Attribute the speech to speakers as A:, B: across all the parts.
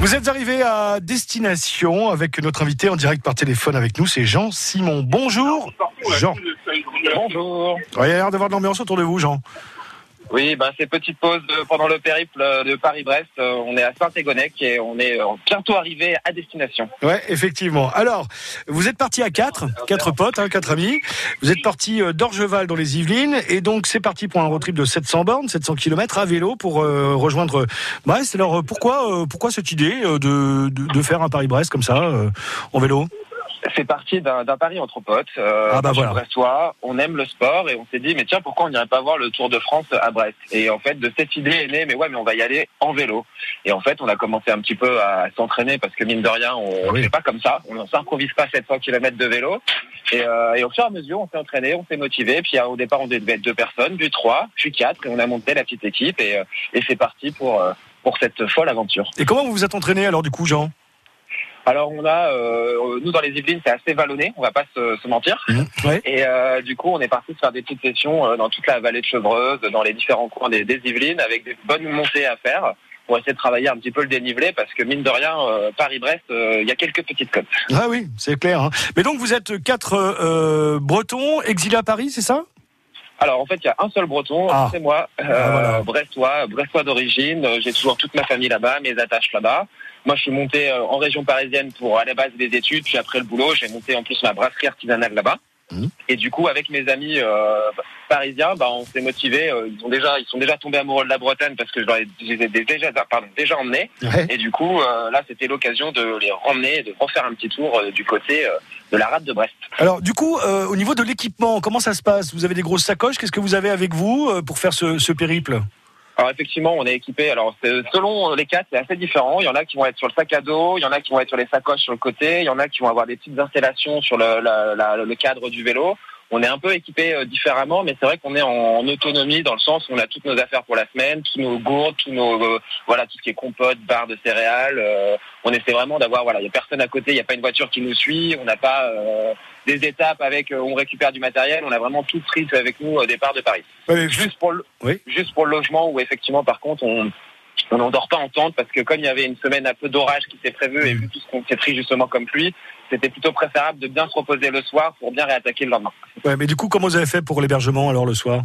A: Vous êtes arrivé à destination avec notre invité en direct par téléphone avec nous, c'est Jean Simon. Bonjour, Jean.
B: Bonjour.
A: Il y a l'air d'avoir de l'ambiance autour de vous, Jean.
B: Oui, bah, c'est petite pause euh, pendant le périple euh, de Paris-Brest. Euh, On est à Saint-Égonec et on est bientôt arrivé à destination.
A: Ouais, effectivement. Alors, vous êtes parti à quatre, quatre potes, hein, quatre amis. Vous êtes parti d'Orgeval dans les Yvelines et donc c'est parti pour un road trip de 700 bornes, 700 km à vélo pour rejoindre Brest. Alors pourquoi, pourquoi cette idée de, de, faire un Paris-Brest comme ça en vélo?
B: C'est parti d'un pari entre potes. Euh,
A: Ah bah voilà.
B: brestois, on aime le sport et on s'est dit mais tiens pourquoi on n'irait pas voir le Tour de France à Brest? Et en fait de cette idée est née mais ouais mais on va y aller en vélo. Et en fait on a commencé un petit peu à s'entraîner parce que mine de rien on
A: Ah oui.
B: ne fait pas comme ça, on ne s'improvise pas 700 km de vélo. Et, euh, et au fur et à mesure on s'est entraîné, on s'est motivé. Puis euh, au départ on devait être deux personnes, puis trois, puis quatre et on a monté la petite équipe et, euh, et c'est parti pour euh, pour cette folle aventure.
A: Et comment vous vous êtes entraîné alors du coup, Jean?
B: Alors on a, euh, nous dans les Yvelines, c'est assez vallonné, on va pas se, se mentir.
A: Ouais.
B: Et euh, du coup, on est parti faire des petites sessions euh, dans toute la vallée de Chevreuse, dans les différents coins des, des Yvelines, avec des bonnes montées à faire pour essayer de travailler un petit peu le dénivelé, parce que mine de rien, euh, Paris-Brest, euh, il y a quelques petites côtes.
A: Ah oui, c'est clair. hein. Mais donc vous êtes quatre euh, Bretons exilés à Paris, c'est ça?
B: Alors en fait, il y a un seul Breton,
A: Ah.
B: c'est moi, euh,
A: Ah, voilà.
B: brestois, brestois d'origine. Euh, J'ai toujours toute ma famille là-bas, mes attaches là-bas. Moi, je suis monté euh, en région parisienne pour à la base des études, puis après le boulot, j'ai monté en plus ma brasserie artisanale là-bas. Et du coup, avec mes amis euh, parisiens, bah, on s'est motivés. euh, ils ont déjà, ils sont déjà tombés amoureux de la Bretagne parce que je, leur ai, je les ai déjà, pardon, déjà emmenés.
A: Ouais.
B: Et du coup, euh, là, c'était l'occasion de les ramener, et de refaire un petit tour euh, du côté de la rade de Brest.
A: Alors du coup, au niveau de l'équipement, comment ça se passe? Vous avez des grosses sacoches? Qu'est-ce que vous avez avec vous pour faire ce, ce périple?
B: Alors effectivement, on est équipé. Alors selon les cas, c'est assez différent. Il y en a qui vont être sur le sac à dos, il y en a qui vont être sur les sacoches sur le côté, il y en a qui vont avoir des petites installations sur le, le cadre du vélo. On est un peu équipé euh, différemment, mais c'est vrai qu'on est en, en autonomie dans le sens où on a toutes nos affaires pour la semaine, tous nos gourdes, tous nos euh, voilà tout ce qui est compote, barre de céréales. euh, on essaie vraiment d'avoir voilà, il y a personne à côté, il n'y a pas une voiture qui nous suit, on n'a pas euh, des étapes avec euh, on récupère du matériel, on a vraiment tout pris avec nous au départ de Paris. Juste pour le,
A: Oui.
B: juste pour le logement où effectivement par contre on on n'en dort pas en tente parce que comme il y avait une semaine un peu d'orage qui s'est prévu et vu tout ce qu'on s'est pris justement comme pluie, c'était plutôt préférable de bien se reposer le soir pour bien réattaquer le lendemain.
A: ouais, mais du coup, comment vous avez fait pour l'hébergement alors le soir?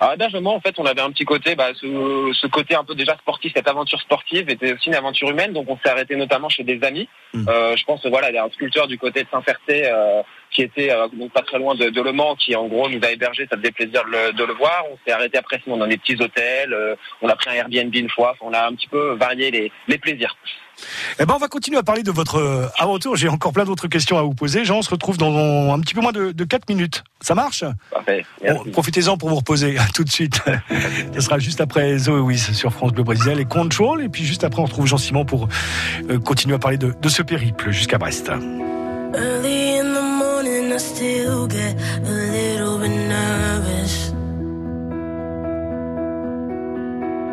B: Alors hébergement, en fait, on avait un petit côté, bah, ce, ce côté un peu déjà sportif, cette aventure sportive était aussi une aventure humaine, donc on s'est arrêté notamment chez des amis.
A: Mm.
B: Euh, je pense, voilà, il y a un sculpteur du côté de Saint-Ferté euh, qui était euh, donc pas très loin de, de Le Mans, qui en gros nous a hébergé, ça faisait plaisir de le, de le voir. On s'est arrêté après sinon dans des petits hôtels, euh, on a pris un Airbnb une fois, Enfin, on a un petit peu varié les, les plaisirs.
A: Eh ben, on va continuer à parler de votre euh, aventure. J'ai encore plein d'autres questions à vous poser. Jean, on se retrouve dans un petit peu moins de, de 4 minutes. Ça marche?
B: Parfait.
A: Bon. Profitez-en pour vous reposer. Tout de suite. Ce sera juste après Zoé Wiz sur France Bleu Brésil et Control. Et puis juste après, on retrouve Jean Simon pour euh, continuer à parler de, de ce périple jusqu'à Brest.
C: Early in the morning, I still get a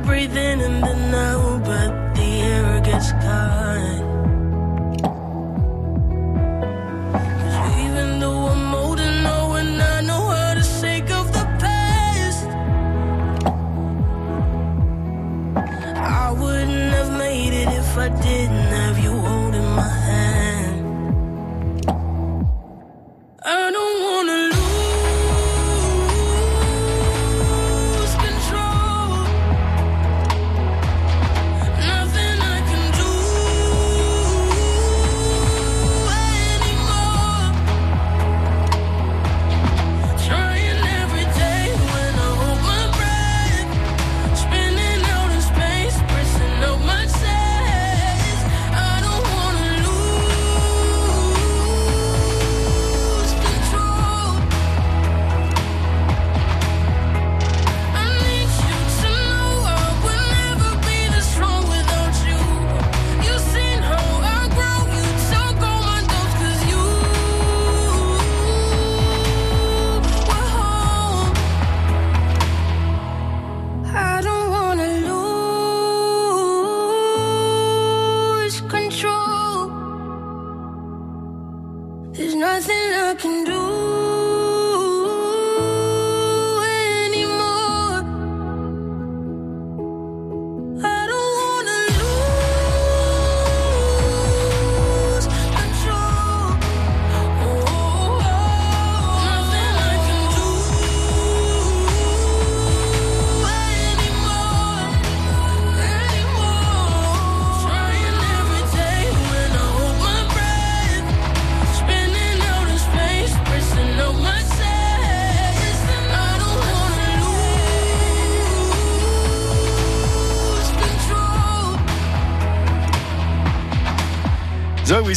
C: breathe in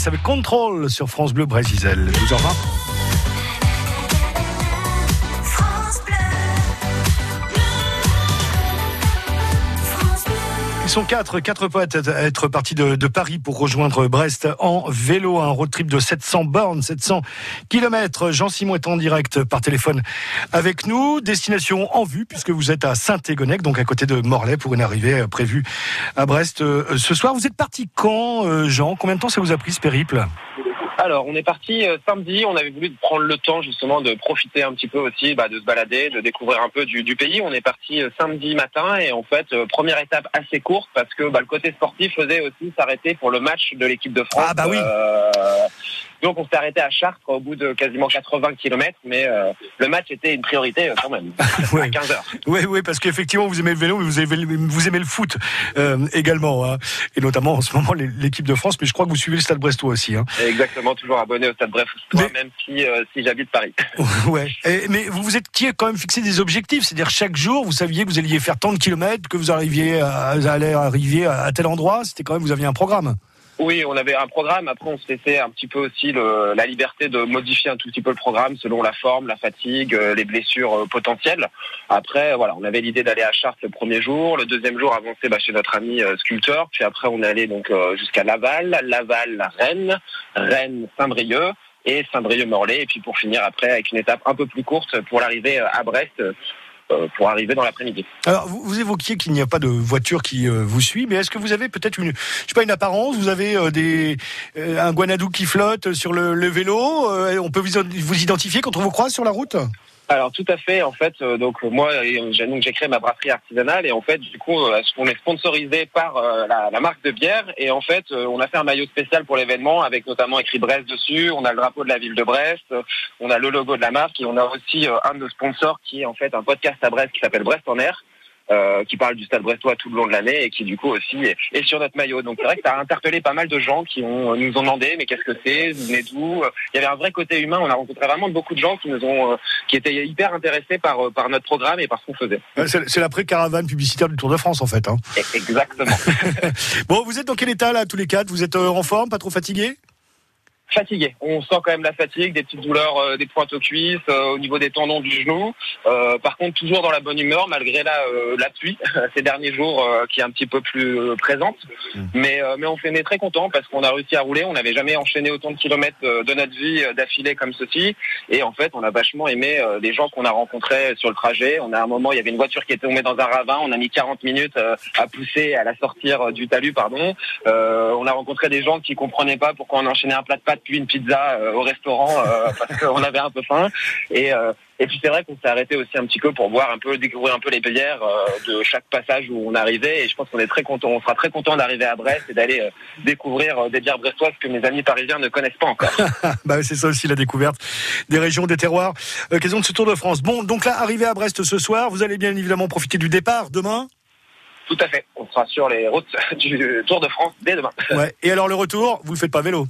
A: Wiz avec Control sur France Bleu Brésil. 12h20. Sont quatre, quatre potes à être partis de, de Paris pour rejoindre Brest en vélo, un road trip de 700 bornes, 700 kilomètres. Jean-Simon est en direct par téléphone avec nous. Destination en vue puisque vous êtes à Saint-Égonec, donc à côté de Morlaix pour une arrivée euh, prévue à Brest euh, ce soir. Vous êtes parti quand, euh, Jean? Combien de temps ça vous a pris ce périple?
B: Alors, on est parti euh, samedi. On avait voulu prendre le temps justement de profiter un petit peu aussi, bah, de se balader, de découvrir un peu du, du pays. On est parti euh, samedi matin et en fait, euh, première étape assez courte parce que bah, le côté sportif faisait aussi s'arrêter pour le match de l'équipe de France.
A: Ah, bah oui.
B: Donc, on s'est arrêté à Chartres au bout de quasiment 80 km, mais euh, le match était une priorité euh, quand même.
A: Ouais.
B: à 15 heures.
A: Oui, oui, parce qu'effectivement, vous aimez le vélo, mais vous aimez, vous aimez le foot euh, également, hein. et notamment en ce moment l'équipe de France. Mais je crois que vous suivez le Stade Brestois aussi. Hein.
B: Exactement, toujours abonné au Stade Bref,
A: Mais-
B: même si, euh, si j'habite Paris.
A: Ouais. Et- mais vous vous êtes qui a quand même fixé des objectifs, c'est-à-dire chaque jour, vous saviez que vous alliez faire tant de kilomètres, que vous arriviez, à, vous allez arriver à tel endroit? C'était quand même, vous aviez un programme.
B: Oui, on avait un programme. Après, on se laissait un petit peu aussi la liberté de modifier un tout petit peu le programme selon la forme, la fatigue, euh, les blessures euh, potentielles. Après, voilà, on avait l'idée d'aller à Chartres le premier jour, le deuxième jour avancer bah, chez notre ami euh, sculpteur. Puis après, on est allé donc jusqu'à Laval, Laval, Rennes, Rennes, Saint-Brieuc et Saint-Brieuc-Morlaix. Et puis pour finir après avec une étape un peu plus courte pour l'arrivée à Brest. Euh, pour arriver dans l'après-midi.
A: Alors, vous, évoquiez qu'il n'y a pas de voiture qui euh, vous suit, mais est-ce que vous avez peut-être une, je sais pas, une apparence? Vous avez euh, des, un guanadou qui flotte sur le, le vélo On peut vous, vous identifier quand on vous croise sur la route?
B: Alors tout à fait. En fait, euh, donc moi, euh, j'ai créé ma brasserie artisanale et en fait, du coup, euh, on est sponsorisé par euh, la, marque de bière et en fait, on a fait un maillot spécial pour l'événement avec notamment écrit Brest dessus. On a le drapeau de la ville de Brest, on a le logo de la marque et on a aussi un de nos sponsors qui est en fait un podcast à Brest qui s'appelle Brest en air. Euh, qui parle du stade brestois tout le long de l'année et qui du coup aussi est, est sur notre maillot. Donc c'est vrai que ça a interpellé pas mal de gens qui ont, nous ont demandé mais qu'est-ce que c'est, vous venez d'où? Il y avait un vrai côté humain. On a rencontré vraiment beaucoup de gens qui nous ont, euh, qui étaient hyper intéressés par euh, par notre programme et par ce qu'on faisait.
A: C'est c'est l'après-caravane publicitaire du Tour de France, en fait. Hein.
B: Exactement.
A: Bon, vous êtes dans quel état, là, tous les quatre? Vous êtes en forme, pas trop fatigué?
B: Fatigué. On sent quand même la fatigue, des petites douleurs, euh, des pointes aux cuisses, euh, au niveau des tendons du genou. Euh, par contre, toujours dans la bonne humeur, malgré la, euh, la pluie ces derniers jours euh, qui est un petit peu plus euh, présente.
A: Mm.
B: Mais, euh, mais on fait très content parce qu'on a réussi à rouler. On n'avait jamais enchaîné autant de kilomètres euh, de notre vie euh, d'affilée comme ceci. Et en fait, on a vachement aimé euh, les gens qu'on a rencontrés sur le trajet. On a un moment, il y avait une voiture qui était tombée dans un ravin. On a mis 40 minutes euh, à pousser, à la sortir du talus, pardon. Euh, on a rencontré des gens qui comprenaient pas pourquoi on enchaînait un plat de pâtes puis une pizza euh, au restaurant euh, parce qu'on avait un peu faim. Et, euh, et puis c'est vrai qu'on s'est arrêté aussi un petit peu pour voir un peu, découvrir un peu les bières de chaque passage où on arrivait. Et je pense qu'on est très content, on sera très content d'arriver à Brest et d'aller découvrir des bières brestoises que mes amis parisiens ne connaissent pas encore.
A: bah, c'est ça aussi la découverte des régions, des terroirs. Occasion de ce Tour de France. Bon, donc là, arrivé à Brest ce soir, vous allez bien évidemment profiter du départ demain?
B: Tout à fait. On sera sur les routes du Tour de France dès demain.
A: Ouais. Et alors le retour, vous le faites pas vélo?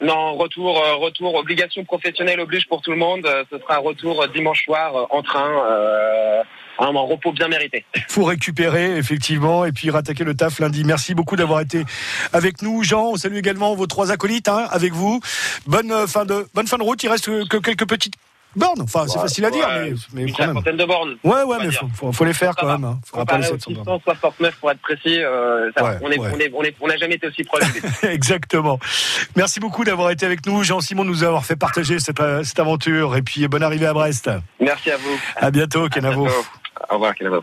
B: Non, retour, euh, retour, obligation professionnelle oblige pour tout le monde. Euh, Ce sera un retour euh, dimanche soir en train, euh, un repos bien mérité.
A: Faut récupérer effectivement et puis rattaquer le taf lundi. Merci beaucoup d'avoir été avec nous, Jean. On salue également vos trois acolytes hein, avec vous. Bonne fin de bonne fin de route. Il reste que quelques petites bornes. Enfin, c'est facile à dire, mais, mais
B: Une
A: quand même.
B: cinquantaine de bornes.
A: Ouais, ouais, mais faut, faut, faut les faire
B: Ça
A: quand
B: va.
A: même. Hein. 700 bornes.
B: 669 pour être précis, euh, ça va.
A: Ouais,
B: on est,
A: ouais.
B: on est, on est, on n'a jamais été aussi proche.
A: Exactement. Merci beaucoup d'avoir été avec nous, Jean-Simon, de nous avoir fait partager cette, euh, cette aventure. Et puis bonne arrivée à Brest.
B: Merci à vous.
A: À bientôt,
B: À
A: Kenavo.
B: bientôt. Au revoir, Kenavo.